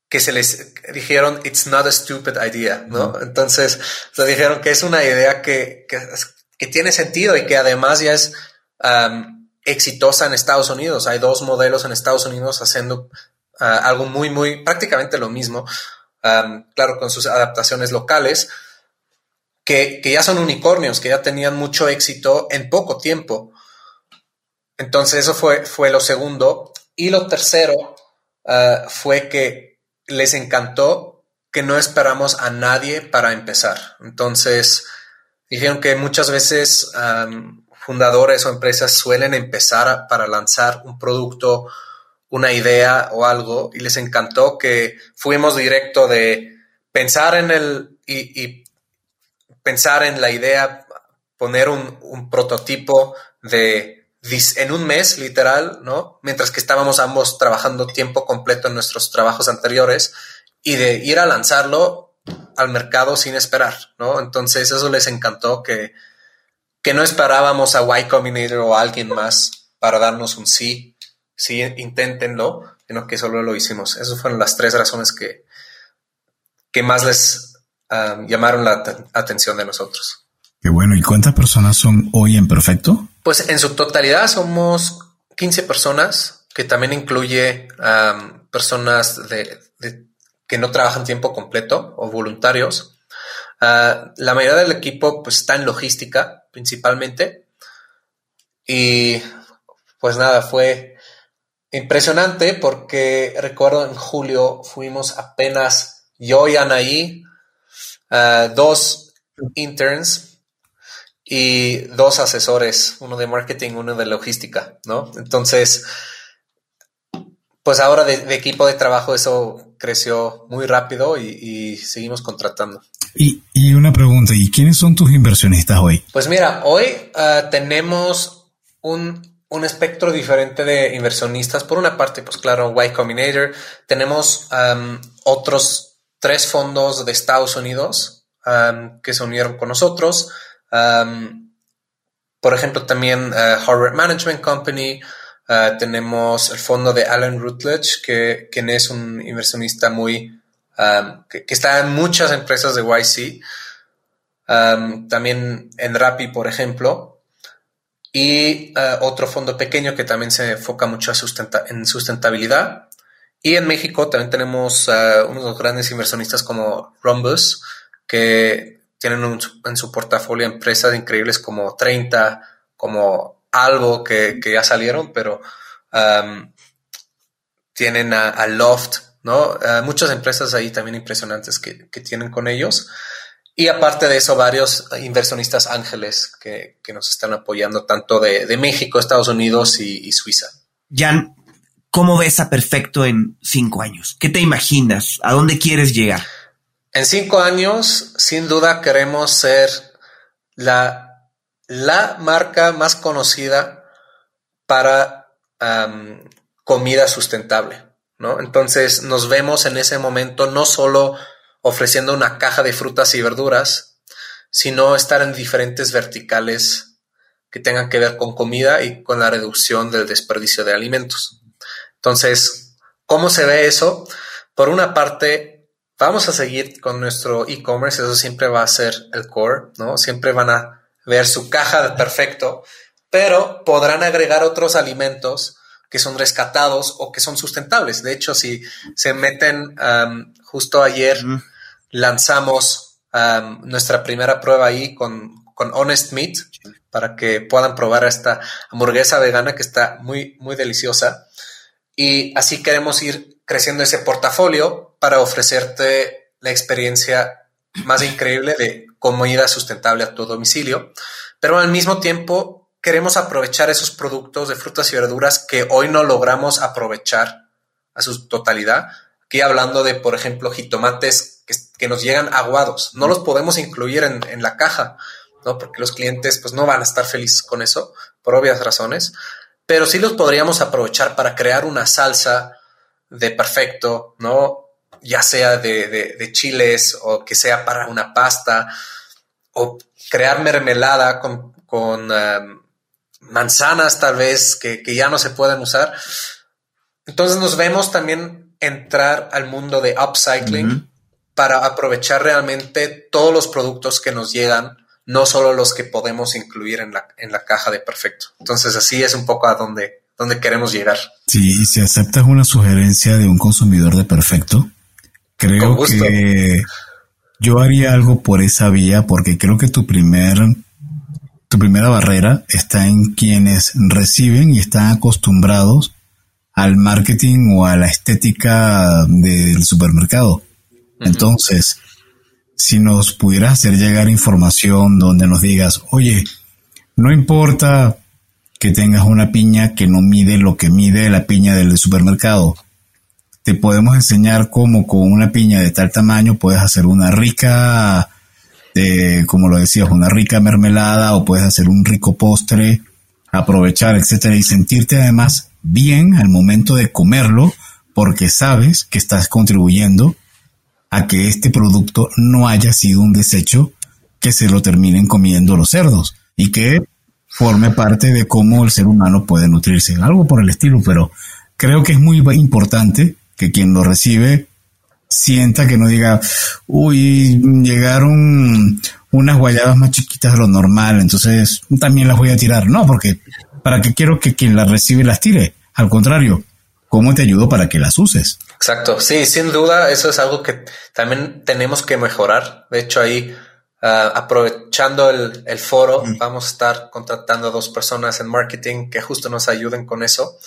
que se les dijeron, it's not a stupid idea, ¿no? Entonces, se dijeron que es una idea que, que, tiene sentido y que además ya es um, exitosa en Estados Unidos. Hay dos modelos en Estados Unidos haciendo uh, algo muy, muy, prácticamente lo mismo, um, claro, con sus adaptaciones locales, que, que ya son unicornios, que ya tenían mucho éxito en poco tiempo. Entonces, eso fue, fue lo segundo. Y lo tercero uh, fue que les encantó que no esperamos a nadie para empezar. Entonces, dijeron que muchas veces fundadores o empresas suelen empezar para lanzar un producto, una idea o algo, y les encantó que fuimos directo de pensar en el y, pensar en la idea, poner un, un prototipo de en un mes, literal, ¿no? Mientras que estábamos ambos trabajando tiempo completo en nuestros trabajos anteriores y de ir a lanzarlo al mercado sin esperar, ¿no? Entonces eso les encantó que, que no esperábamos a Y Combinator o a alguien más para darnos un sí, sí, inténtenlo, sino que solo lo hicimos. Esas fueron las tres razones que, que más les ah, llamaron la atención de nosotros. Qué bueno. ¿Y cuántas personas son hoy en Perfecto? Pues en su totalidad somos 15 personas, que también incluye personas que no trabajan tiempo completo o voluntarios. Ah, la mayoría del equipo pues, está en logística principalmente. Y pues nada, fue impresionante porque recuerdo en julio fuimos apenas yo y Anaí, uh, dos interns y dos asesores, uno de marketing, uno de logística, ¿no? Entonces, pues ahora de, equipo de trabajo eso creció muy rápido y, seguimos contratando. Y, una pregunta, ¿y quiénes son tus inversionistas hoy? Pues mira, hoy ah, tenemos un, un, espectro diferente de inversionistas. Por una parte, pues claro, Y Combinator. Tenemos otros tres fondos de Estados Unidos que se unieron con nosotros por ejemplo, también uh, Harvard Management Company. Uh, tenemos el fondo de Alan Rutledge, que, quien es un inversionista muy que, está en muchas empresas de YC. también en Rappi, por ejemplo. Y uh, otro fondo pequeño que también se enfoca mucho en sustentabilidad. Y en México también tenemos unos grandes inversionistas como Rhombus, que tienen en su portafolio empresas increíbles como 30, como Algo, que, ya salieron, pero um, tienen a, Loft, ¿no? muchas empresas ahí también impresionantes que, tienen con ellos. Y aparte de eso, varios inversionistas ángeles que, nos están apoyando tanto de, México, Estados Unidos y, Suiza. Jan, ¿cómo ves a Perfecto en cinco años? ¿Qué te imaginas? ¿A dónde quieres llegar? En cinco años, sin duda, queremos ser la, la marca más conocida para comida sustentable, ¿no? Entonces nos vemos en ese momento no solo ofreciendo una caja de frutas y verduras, sino estar en diferentes verticales que tengan que ver con comida y con la reducción del desperdicio de alimentos. Entonces, ¿cómo se ve eso? Por una parte, Vamos a seguir con nuestro e-commerce, eso siempre va a ser el core, ¿no? Siempre van a ver su caja de perfecto, pero podrán agregar otros alimentos que son rescatados o que son sustentables. De hecho, si se meten, justo ayer lanzamos nuestra primera prueba ahí con, con Honest Meat para que puedan probar esta hamburguesa vegana que está muy, muy deliciosa. Y así queremos ir creciendo ese portafolio para ofrecerte la experiencia más increíble de comida sustentable a tu domicilio. Pero al mismo tiempo queremos aprovechar esos productos de frutas y verduras que hoy no logramos aprovechar a su totalidad. Aquí hablando de, por ejemplo, jitomates que, nos llegan aguados. No los podemos incluir en, en la caja ¿no? Porque los clientes pues no van a estar felices con eso, por obvias razones, pero sí los podríamos aprovechar para crear una salsa de perfecto, ¿no? Ya sea de, chiles o que sea para una pasta o crear mermelada con, um, manzanas tal vez que, ya no se pueden usar. Entonces nos vemos también entrar al mundo de upcycling para aprovechar realmente todos los productos que nos llegan no solo los que podemos incluir en la, en la caja de perfecto. Entonces así es un poco a donde, donde queremos llegar. Sí, y si aceptas una sugerencia de un consumidor de perfecto, creo que yo haría algo por esa vía porque creo que tu primer tu primera barrera está en quienes reciben y están acostumbrados al marketing o a la estética del supermercado. Entonces, si nos pudieras hacer llegar información donde nos digas, oye, no importa que tengas una piña que no mide lo que mide la piña del supermercado. Te podemos enseñar cómo con una piña de tal tamaño puedes hacer una rica, eh, como lo decías, una rica mermelada o puedes hacer un rico postre, aprovechar, etcétera, y sentirte además bien al momento de comerlo porque sabes que estás contribuyendo a que este producto no haya sido un desecho que se lo terminen comiendo los cerdos y que forme parte de cómo el ser humano puede nutrirse, algo por el estilo, pero creo que es muy importante que quien lo recibe sienta que no diga, uy, llegaron unas guayabas más chiquitas de lo normal, entonces también las voy a tirar. No, porque para qué quiero que quien las recibe las tire. Al contrario, ¿cómo te ayudo para que las uses? Exacto, sí, sin duda, eso es algo que también tenemos que mejorar. De hecho, ahí, ah, aprovechando el, foro, vamos a estar contratando a dos personas en marketing que justo nos ayuden con eso.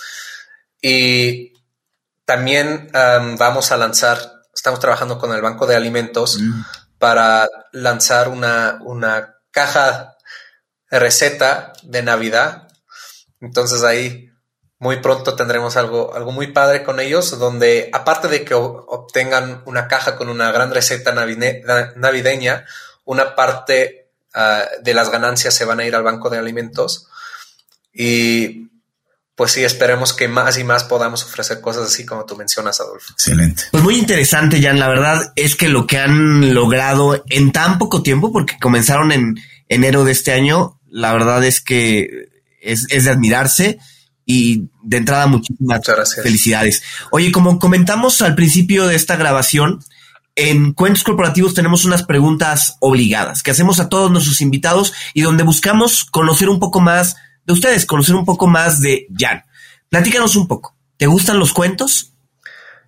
Y también vamos a lanzar, estamos trabajando con el Banco de Alimentos para lanzar una, una caja de receta de Navidad. Entonces ahí muy pronto tendremos algo, algo muy padre con ellos, donde aparte de que obtengan una caja con una gran receta navideña, una parte ah, de las ganancias se van a ir al banco de alimentos. Y pues sí, esperemos que más y más podamos ofrecer cosas así como tú mencionas, Adolfo. Excelente. Pues muy interesante, Jan. La verdad es que lo que han logrado en tan poco tiempo, porque comenzaron en enero de este año, la verdad es que es, es de admirarse y de entrada muchísimas felicidades. Oye, como comentamos al principio de esta grabación, en Cuentos Corporativos tenemos unas preguntas obligadas que hacemos a todos nuestros invitados y donde buscamos conocer un poco más de ustedes, conocer un poco más de Jan. Platícanos un poco. ¿Te gustan los cuentos?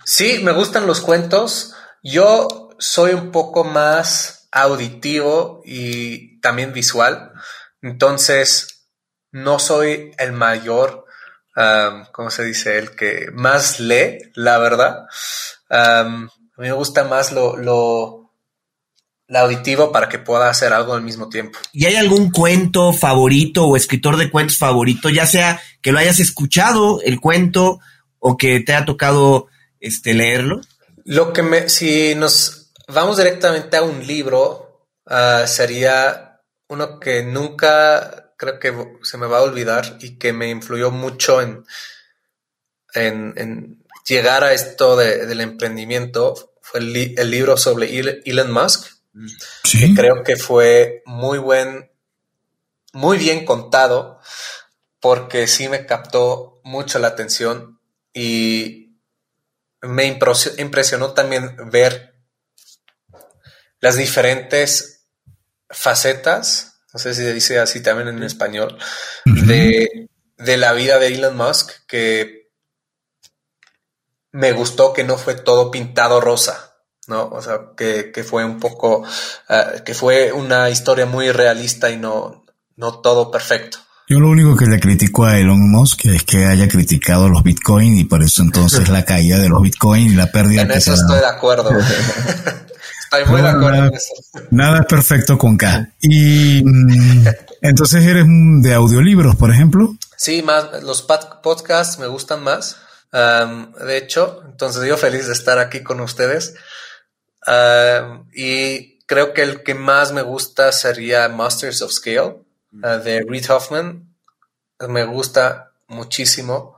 Sí, me gustan los cuentos. Yo soy un poco más auditivo y también visual. Entonces, no soy el mayor ¿cómo se dice? El que más lee, la verdad. a mí me gusta más lo, auditivo para que pueda hacer algo al mismo tiempo. ¿Y hay algún cuento favorito o escritor de cuentos favorito, ya sea que lo hayas escuchado el cuento o que te haya tocado este, leerlo? Lo que me, si nos vamos directamente a un libro, ah, sería uno que nunca creo que se me va a olvidar y que me influyó mucho en, en, llegar a esto del emprendimiento fue el, libro sobre Elon Musk, que creo que fue muy buen, muy bien contado, porque sí me captó mucho la atención y me impresionó también ver las diferentes facetas no sé si se dice así también en español, de, la vida de Elon Musk, que me gustó que no fue todo pintado rosa, ¿no? O sea, que, que fue un poco, uh, que fue una historia muy realista y no, no todo perfecto. Yo lo único que le critico a Elon Musk es que haya criticado los Bitcoin y por eso entonces la caída de los Bitcoin y la pérdida. En eso estoy de acuerdo. *laughs* estoy muy de acuerdo nada, en eso. Nada es perfecto con K. Y mm, entonces eres de audiolibros, por ejemplo. Sí, más los podcasts me gustan más. Um, de hecho, entonces yo feliz de estar aquí con ustedes. Y creo que el que más me gusta sería Masters of Scale uh, de Reid Hoffman. Me gusta muchísimo.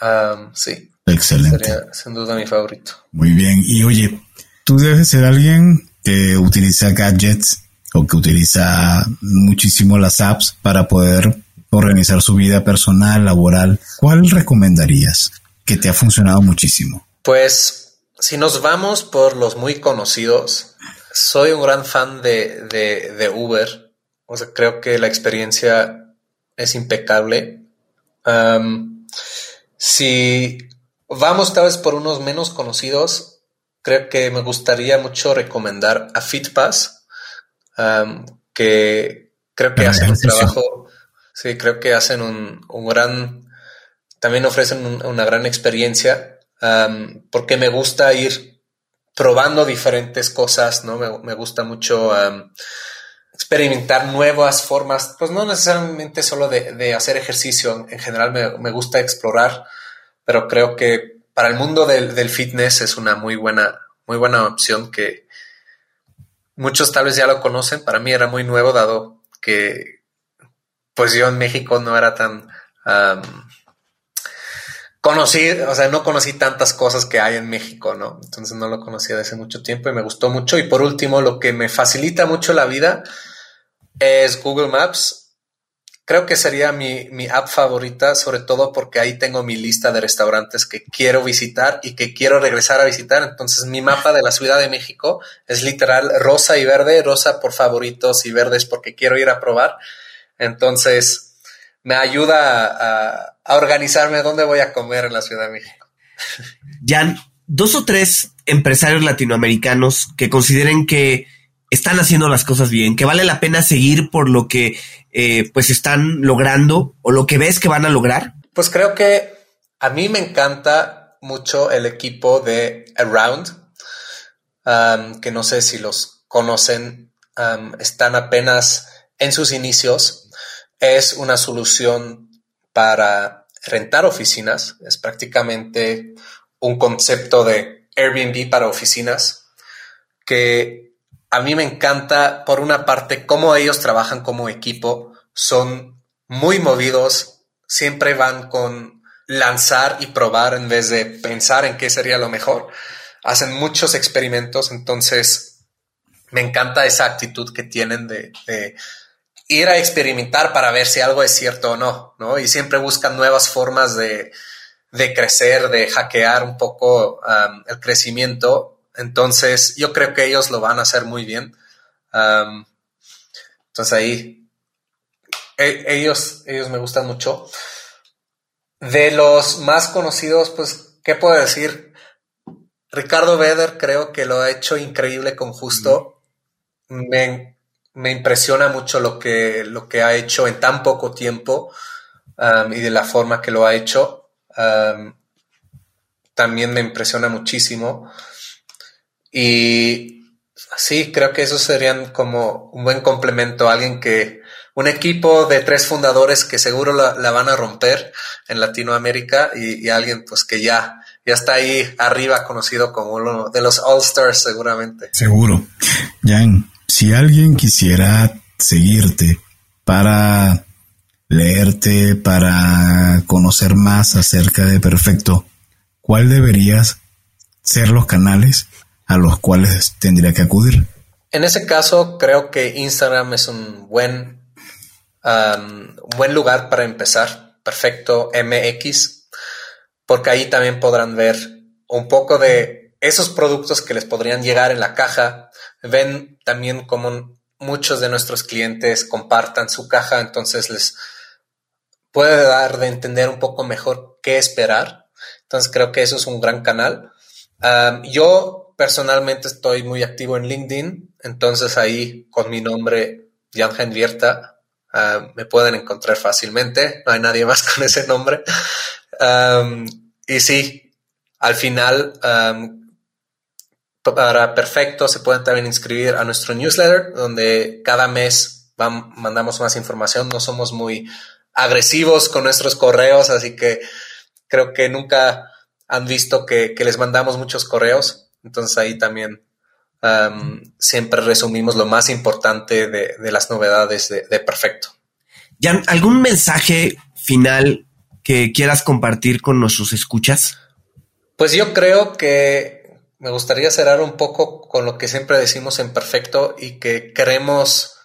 Um, sí. Excelente. Sería sin duda mi favorito. Muy bien. Y oye, tú debes ser alguien que utiliza gadgets o que utiliza muchísimo las apps para poder organizar su vida personal, laboral. ¿Cuál recomendarías que te ha funcionado muchísimo? Pues si nos vamos por los muy conocidos, soy un gran fan de, de, de Uber. O sea, creo que la experiencia es impecable. Um, si vamos tal vez por unos menos conocidos, creo que me gustaría mucho recomendar a FitPass, um, que creo que hacen un trabajo, sí, creo que hacen un, un gran, también ofrecen un, una gran experiencia, porque me gusta ir probando diferentes cosas, ¿no? Me, me gusta mucho experimentar nuevas formas, pues no necesariamente solo de, de hacer ejercicio, en general me, me, gusta explorar, pero creo que para el mundo del, del, fitness es una muy buena, muy buena opción que muchos tal vez ya lo conocen, para mí era muy nuevo dado que pues yo en México no era tan... conocí, o sea, no conocí tantas cosas que hay en México, ¿no? Entonces no lo conocía desde hace mucho tiempo y me gustó mucho. Y por último, lo que me facilita mucho la vida es Google Maps. Creo que sería mi, mi app favorita, sobre todo porque ahí tengo mi lista de restaurantes que quiero visitar y que quiero regresar a visitar. Entonces mi mapa de la Ciudad de México es literal rosa y verde, rosa por favoritos y verdes porque quiero ir a probar. Entonces me ayuda a, a organizarme dónde voy a comer en la Ciudad de México. Jan, dos o tres empresarios latinoamericanos que consideren que están haciendo las cosas bien, que vale la pena seguir por lo que eh, pues están logrando o lo que ves que van a lograr? Pues creo que a mí me encanta mucho el equipo de Around, um, que no sé si los conocen, um, están apenas en sus inicios. Es una solución para rentar oficinas, es prácticamente un concepto de Airbnb para oficinas que a mí me encanta, por una parte, cómo ellos trabajan como equipo. Son muy movidos, siempre van con lanzar y probar en vez de pensar en qué sería lo mejor. Hacen muchos experimentos, entonces me encanta esa actitud que tienen de, ir a experimentar para ver si algo es cierto o no, ¿no? Y siempre buscan nuevas formas de, de crecer, de hackear un poco um, el crecimiento entonces, yo creo que ellos lo van a hacer muy bien. Um, entonces ahí, e ellos, ellos me gustan mucho. De los más conocidos, pues, ¿qué puedo decir? Ricardo Beder creo que lo ha hecho increíble con Justo. Me, me, impresiona mucho lo que, lo que ha hecho en tan poco tiempo um, y de la forma que lo ha hecho. Um, también me impresiona muchísimo. Y sí, creo que esos serían como un buen complemento, alguien que, un equipo de tres fundadores que seguro la, van a romper en Latinoamérica y, y, alguien pues que ya, ya está ahí arriba conocido como uno de los All Stars seguramente. Seguro. Jan, si alguien quisiera seguirte para leerte, para conocer más acerca de Perfecto, ¿cuál deberías ser los canales a los cuales tendría que acudir. En ese caso, creo que Instagram es un buen, um, buen lugar para empezar. Perfecto MX, porque ahí también podrán ver un poco de esos productos que les podrían llegar en la caja. Ven también como muchos de nuestros clientes compartan su caja, entonces les puede dar de entender un poco mejor qué esperar. Entonces creo que eso es un gran canal. yo personalmente estoy muy activo en LinkedIn, entonces ahí con mi nombre, Jan Henvierta, me pueden encontrar fácilmente. No hay nadie más *laughs* con ese nombre. y sí, al final, para Perfecto se pueden también inscribir a nuestro newsletter, donde cada mes mandamos más información. No somos muy agresivos con nuestros correos, así que creo que nunca han visto que, les mandamos muchos correos. Entonces ahí también siempre resumimos lo más importante de, las novedades de, de Perfecto. Jan, ¿algún mensaje final que quieras compartir con nuestros escuchas? Pues yo creo que me gustaría cerrar un poco con lo que siempre decimos en Perfecto y que queremos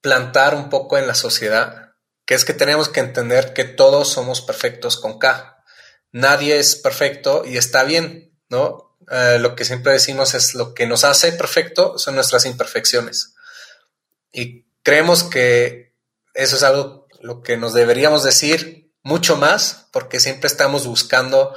plantar un poco en la sociedad, que es que tenemos que entender que todos somos perfectos con K. Nadie es perfecto y está bien, ¿no? Eh, lo que siempre decimos es lo que nos hace perfecto son nuestras imperfecciones. Y creemos que eso es algo lo que nos deberíamos decir mucho más, porque siempre estamos buscando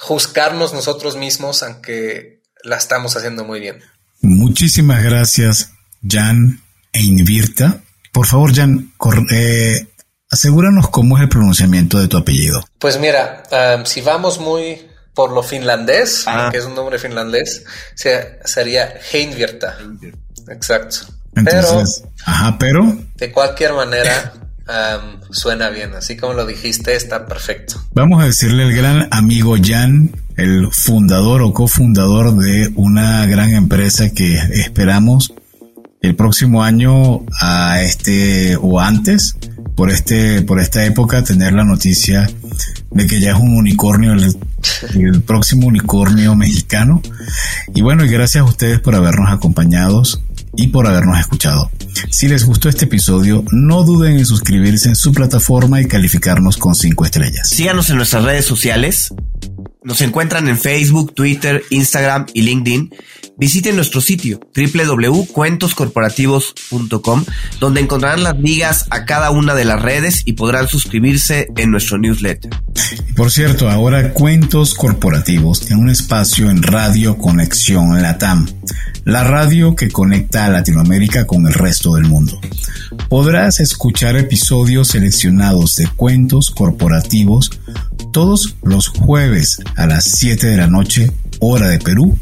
juzgarnos nosotros mismos, aunque la estamos haciendo muy bien. Muchísimas gracias, Jan e Invirta. Por favor, Jan, eh, asegúranos cómo es el pronunciamiento de tu apellido. Pues mira, um, si vamos muy por lo finlandés, ah. que es un nombre finlandés, sería Heinvirta. Exacto. Entonces, pero, ajá, pero. De cualquier manera, suena bien. Así como lo dijiste, está perfecto. Vamos a decirle al gran amigo Jan, el fundador o cofundador de una gran empresa que esperamos el próximo año a este o antes por este por esta época tener la noticia de que ya es un unicornio el, el próximo unicornio mexicano y bueno y gracias a ustedes por habernos acompañado y por habernos escuchado. Si les gustó este episodio, no duden en suscribirse en su plataforma y calificarnos con 5 estrellas. Síganos en nuestras redes sociales. Nos encuentran en Facebook, Twitter, Instagram y LinkedIn. Visiten nuestro sitio www.cuentoscorporativos.com donde encontrarán las ligas a cada una de las redes y podrán suscribirse en nuestro newsletter. Por cierto, ahora Cuentos Corporativos tiene un espacio en Radio Conexión Latam la radio que conecta a Latinoamérica con el resto del mundo. Podrás escuchar episodios seleccionados de cuentos corporativos todos los jueves a las 7 de la noche, hora de Perú,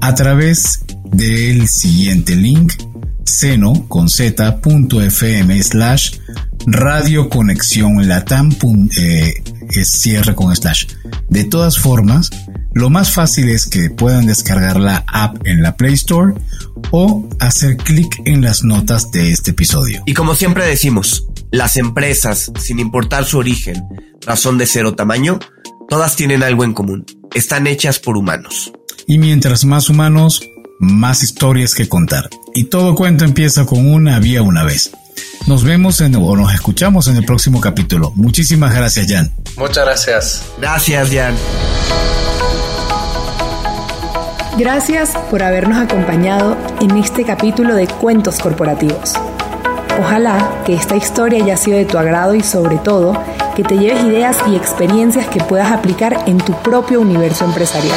a través del siguiente link seno con z.fm slash radio conexión latam eh, cierre con slash. De todas formas, lo más fácil es que puedan descargar la app en la Play Store o hacer clic en las notas de este episodio. Y como siempre decimos, las empresas, sin importar su origen, razón de ser o tamaño, todas tienen algo en común. Están hechas por humanos. Y mientras más humanos, más historias que contar. Y todo cuento empieza con una había una vez. Nos vemos en, o nos escuchamos en el próximo capítulo. Muchísimas gracias, Jan. Muchas gracias. Gracias, Jan. Gracias por habernos acompañado en este capítulo de Cuentos Corporativos. Ojalá que esta historia haya sido de tu agrado y sobre todo que te lleves ideas y experiencias que puedas aplicar en tu propio universo empresarial.